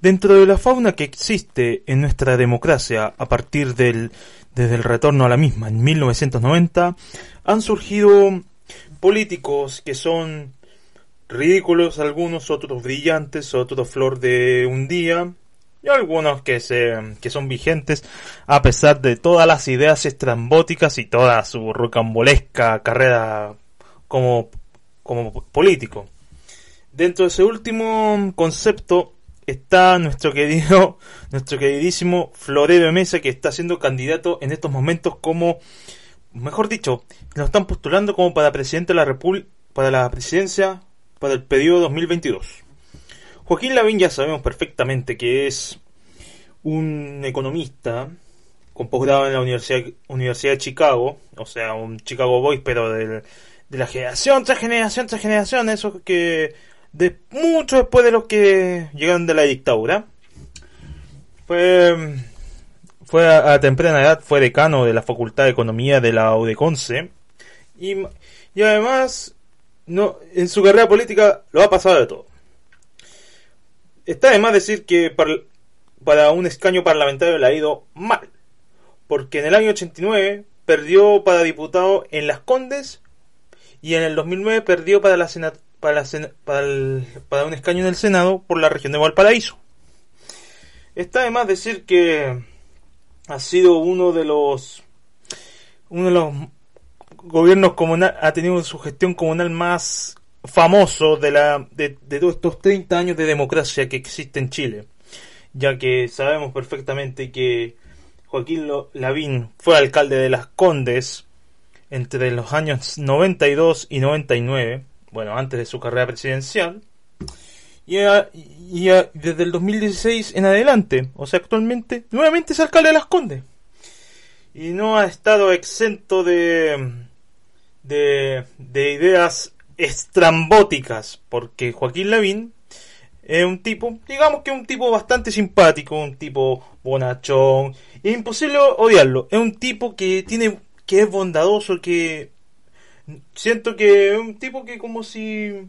Dentro de la fauna que existe en nuestra democracia a partir del desde el retorno a la misma en 1990 han surgido políticos que son ridículos algunos, otros brillantes, otros flor de un día y algunos que se que son vigentes a pesar de todas las ideas estrambóticas y toda su rocambolesca carrera como como político. Dentro de ese último concepto está nuestro querido, nuestro queridísimo Floredo Mesa, que está siendo candidato en estos momentos como, mejor dicho, lo están postulando como para presidente de la República, para la presidencia para el periodo 2022. Joaquín Lavín ya sabemos perfectamente que es un economista con posgrado en la Universidad, Universidad de Chicago, o sea, un Chicago Boys, pero de, de la generación tras generación tras generación, eso que de mucho después de los que llegaron de la dictadura. Fue, fue a, temprana edad, fue decano de la Facultad de Economía de la UDECONCE. Y, y además, no, en su carrera política lo ha pasado de todo. Está de más decir que para, para un escaño parlamentario le ha ido mal. Porque en el año 89 perdió para diputado en Las Condes y en el 2009 perdió para la, para, para, para un escaño en el Senado por la región de Valparaíso. Está de más decir que ha sido uno de los uno de los gobiernos comunales, ha tenido su gestión comunal más famoso de la de, de, todos estos 30 años de democracia que existe en Chile, ya que sabemos perfectamente que Joaquín Lavín fue alcalde de Las Condes entre los años 92 y 99 bueno, antes de su carrera presidencial, y, desde el 2016 en adelante, o sea, actualmente, nuevamente es alcalde de Las Condes. Y no ha estado exento de, de, de ideas estrambóticas, porque Joaquín Lavín es un tipo, digamos que es un tipo bastante simpático, un tipo bonachón, imposible odiarlo, es un tipo que tiene, que es bondadoso, que siento que es un tipo que como si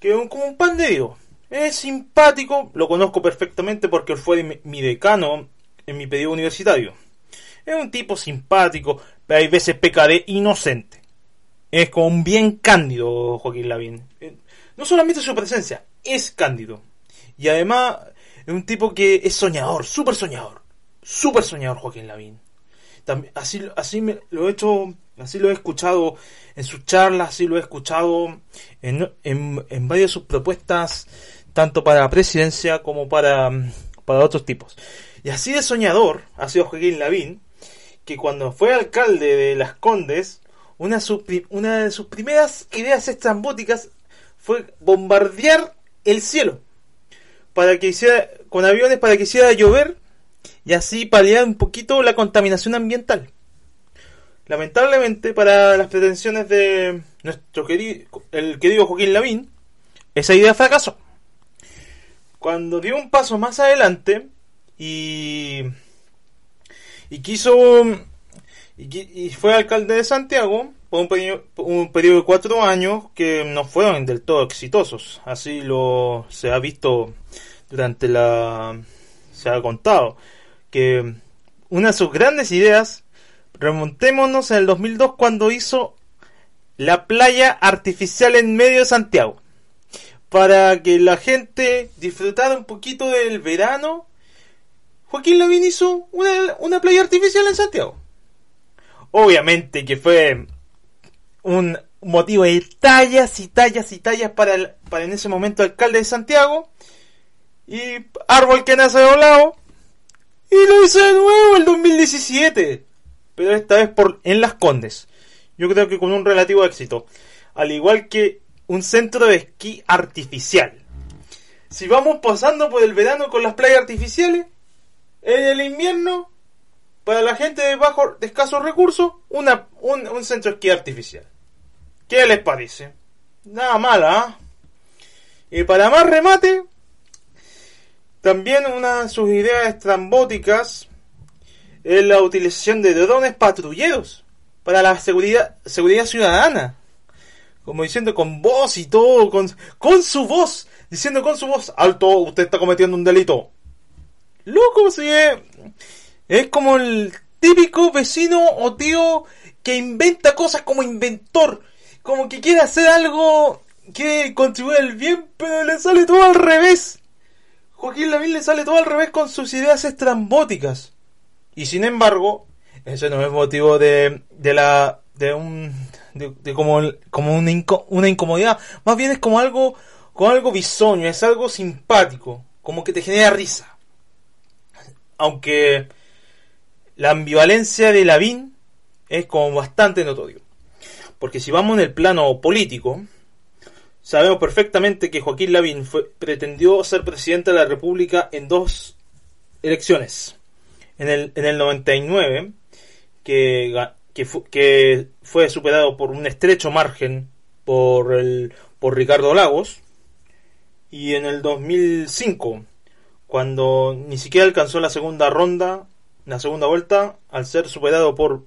que un, como un pan de Dios. Es simpático lo conozco perfectamente porque él fue mi, decano en mi pedido universitario. Es un tipo simpático pero hay veces peca de inocente. Es como un bien cándido Joaquín Lavín. Eh, no solamente su presencia es cándido. Y además es un tipo que es soñador súper soñador. Súper soñador Joaquín Lavín. Así, así me, lo he hecho, así lo he escuchado en sus charlas, así lo he escuchado en, en, en varias de sus propuestas, tanto para la presidencia como para, para otros tipos. Y así de soñador ha sido Joaquín Lavín, que cuando fue alcalde de Las Condes, una, una de sus primeras ideas estrambóticas fue bombardear el cielo para que hiciera con aviones para que hiciera llover y así paliar un poquito la contaminación ambiental. Lamentablemente para las pretensiones de nuestro querido, el querido Joaquín Lavín, esa idea fracasó. Cuando dio un paso más adelante y, y quiso y, fue alcalde de Santiago por un periodo, un periodo de cuatro años que no fueron del todo exitosos. Así lo se ha visto durante la se ha contado que una de sus grandes ideas, remontémonos el 2002 cuando hizo la playa artificial en medio de Santiago. Para que la gente disfrutara un poquito del verano, Joaquín Lavín hizo una, playa artificial en Santiago. Obviamente que fue un motivo de tallas y tallas y tallas para, el, para en ese momento alcalde de Santiago. Y árbol que nace doblado, y lo hizo de nuevo el 2017. Esta vez por, en Las Condes. Yo creo que con un relativo éxito. Al igual que un centro de esquí artificial. si vamos pasando por el verano con las playas artificiales, en el invierno, para la gente de bajo, de escasos recursos, una, un, un centro de esquí artificial. ¿Qué les parece? Nada mala, ¿ah? Y para más remate, también una de sus ideas estrambóticas es la utilización de drones patrulleros para la seguridad, seguridad ciudadana. Como diciendo con voz y todo, con, con su voz, diciendo con su voz, alto, usted está cometiendo un delito. Loco, si es, es como el típico vecino o tío que inventa cosas como inventor, como que quiere hacer algo que contribuye al bien, pero le sale todo al revés. Joaquín Lavín le sale todo al revés con sus ideas estrambóticas. Y sin embargo, ese no es motivo de, de la de un de, como, como una, una incomodidad, más bien es como algo como algo bisoño, es algo simpático, como que te genera risa. Aunque la ambivalencia de Lavín es como bastante notorio. Porque si vamos en el plano político, sabemos perfectamente que Joaquín Lavín fue, pretendió ser presidente de la República en dos elecciones. En el, en el 99, que, que, que fue superado por un estrecho margen por, el, por Ricardo Lagos. Y en el 2005, cuando ni siquiera alcanzó la segunda ronda, la segunda vuelta, al ser superado por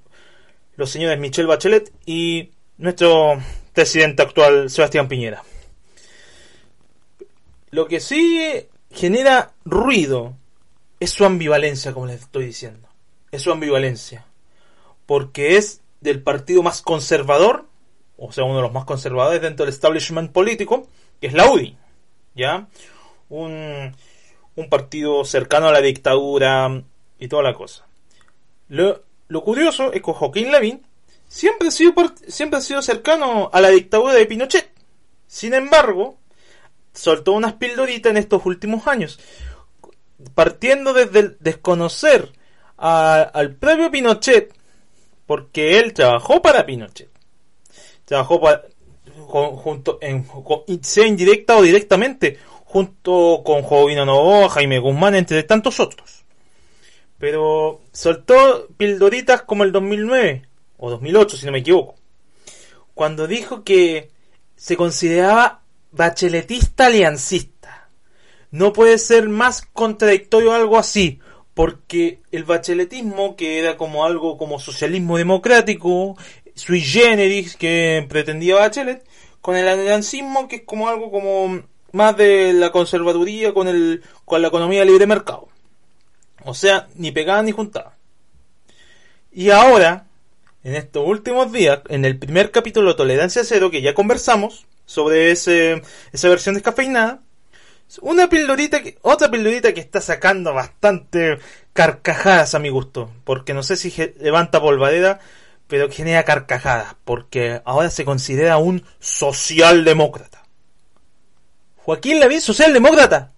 los señores Michelle Bachelet y nuestro presidente actual, Sebastián Piñera. Lo que sí genera ruido es su ambivalencia, como les estoy diciendo. Es su ambivalencia. Porque es del partido más conservador, o sea, uno de los más conservadores dentro del establishment político, que es la UDI. ¿Ya? Un, un partido cercano a la dictadura y toda la cosa. Lo, lo curioso es que Joaquín Lavín siempre ha, sido, siempre ha sido cercano a la dictadura de Pinochet. Sin embargo, soltó unas pildoritas en estos últimos años, partiendo desde el desconocer al propio Pinochet, porque él trabajó para Pinochet. Trabajó junto, en, sea indirecta o directamente, junto con Jovino Novoa, Jaime Guzmán, entre tantos otros. Pero soltó pildoritas como el 2009, o 2008 si no me equivoco, cuando dijo que se consideraba bacheletista aliancista. No puede ser más contradictorio algo así, porque el bacheletismo, que era como algo como socialismo democrático, sui generis que pretendía Bachelet, con el aliancismo que es como algo como más de la conservaduría con el con la economía de libre mercado. O sea, ni pegada ni juntada. Y ahora, en estos últimos días, en el primer capítulo de Tolerancia Cero, que ya conversamos sobre ese, esa versión descafeinada, una pildorita que, otra pildorita que está sacando bastante carcajadas a mi gusto, porque no sé si levanta polvadera, pero genera carcajadas, porque ahora se considera un socialdemócrata. Joaquín Lavín, socialdemócrata.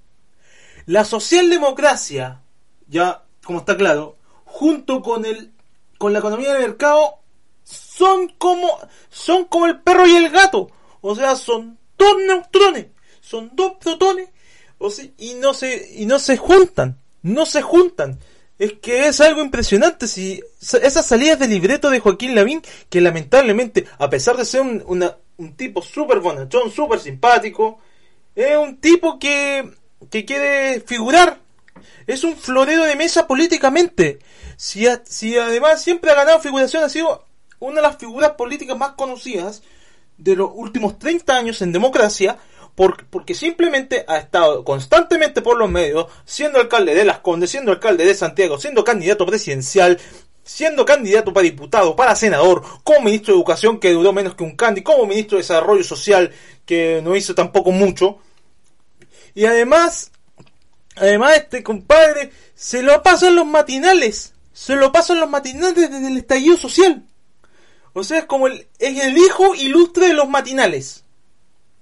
La socialdemocracia, ya como está claro, junto con el con la economía de mercado son como son como el perro y el gato, o sea, son dos neutrones, son dos protones o y no se y no se juntan, no se juntan. Es que es algo impresionante si esas salidas de libreto de Joaquín Lavín que lamentablemente a pesar de ser un, un tipo súper bonachón, súper simpático, es un tipo que que quiere figurar. Es un florero de mesa políticamente. Si, si además siempre ha ganado figuración, ha sido una de las figuras políticas más conocidas de los últimos 30 años en democracia, porque simplemente ha estado constantemente por los medios, siendo alcalde de Las Condes, siendo alcalde de Santiago, siendo candidato presidencial, siendo candidato para diputado, para senador, como ministro de Educación que duró menos que un candy, como ministro de Desarrollo Social que no hizo tampoco mucho. Y además, además este compadre se lo pasa en los matinales, se lo pasa en los matinales desde el estallido social. O sea, es como el, es el hijo ilustre de los matinales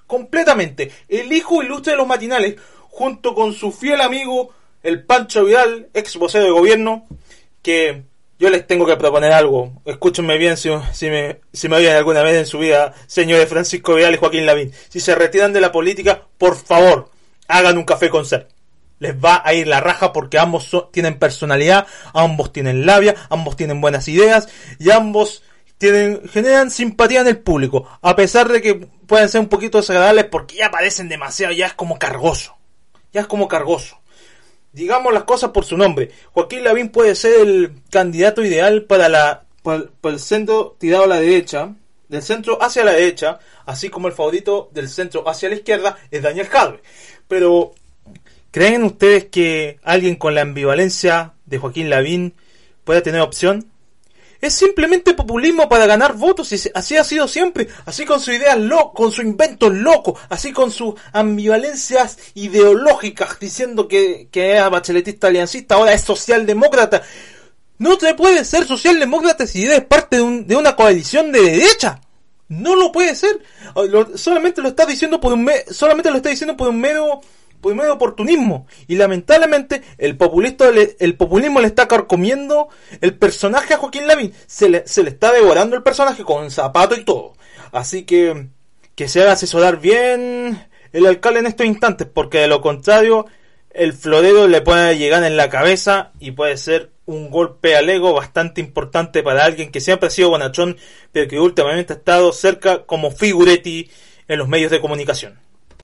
completamente. El hijo ilustre de los matinales, junto con su fiel amigo, el Pancho Vidal, ex vocero de gobierno, que yo les tengo que proponer algo. Escúchenme bien si, si me, si me oyen alguna vez en su vida, señores Francisco Vidal y Joaquín Lavín. Si se retiran de la política, por favor, hagan un café con ser. Les va a ir la raja porque ambos tienen personalidad, ambos tienen labia, ambos tienen buenas ideas y ambos generan simpatía en el público. A pesar de que pueden ser un poquito desagradables porque ya parecen demasiado, ya es como cargoso. Ya es como cargoso. Digamos las cosas por su nombre. Joaquín Lavín puede ser el candidato ideal para la para, el centro tirado a la derecha, del centro hacia la derecha, así como el favorito del centro hacia la izquierda es Daniel Jadwe. Pero, ¿creen ustedes que alguien con la ambivalencia de Joaquín Lavín pueda tener opción? Es simplemente populismo para ganar votos y así ha sido siempre, así con sus ideas locas, con su invento loco, así con sus ambivalencias ideológicas, diciendo que, que era bacheletista aliancista, ahora es socialdemócrata. No se puede ser socialdemócrata si eres parte de, de una coalición de derecha. No lo puede ser. solamente lo está diciendo por un solamente lo está diciendo por un mero un medio oportunismo. Y lamentablemente el populista el populismo le está carcomiendo el personaje a Joaquín Lavín. Se le, se le está devorando el personaje con zapato y todo. Así que que se haga asesorar bien el alcalde en estos instantes, porque de lo contrario el florero le puede llegar en la cabeza y puede ser un golpe al ego bastante importante para alguien que siempre ha sido bonachón, pero que últimamente ha estado cerca como figuretti en los medios de comunicación.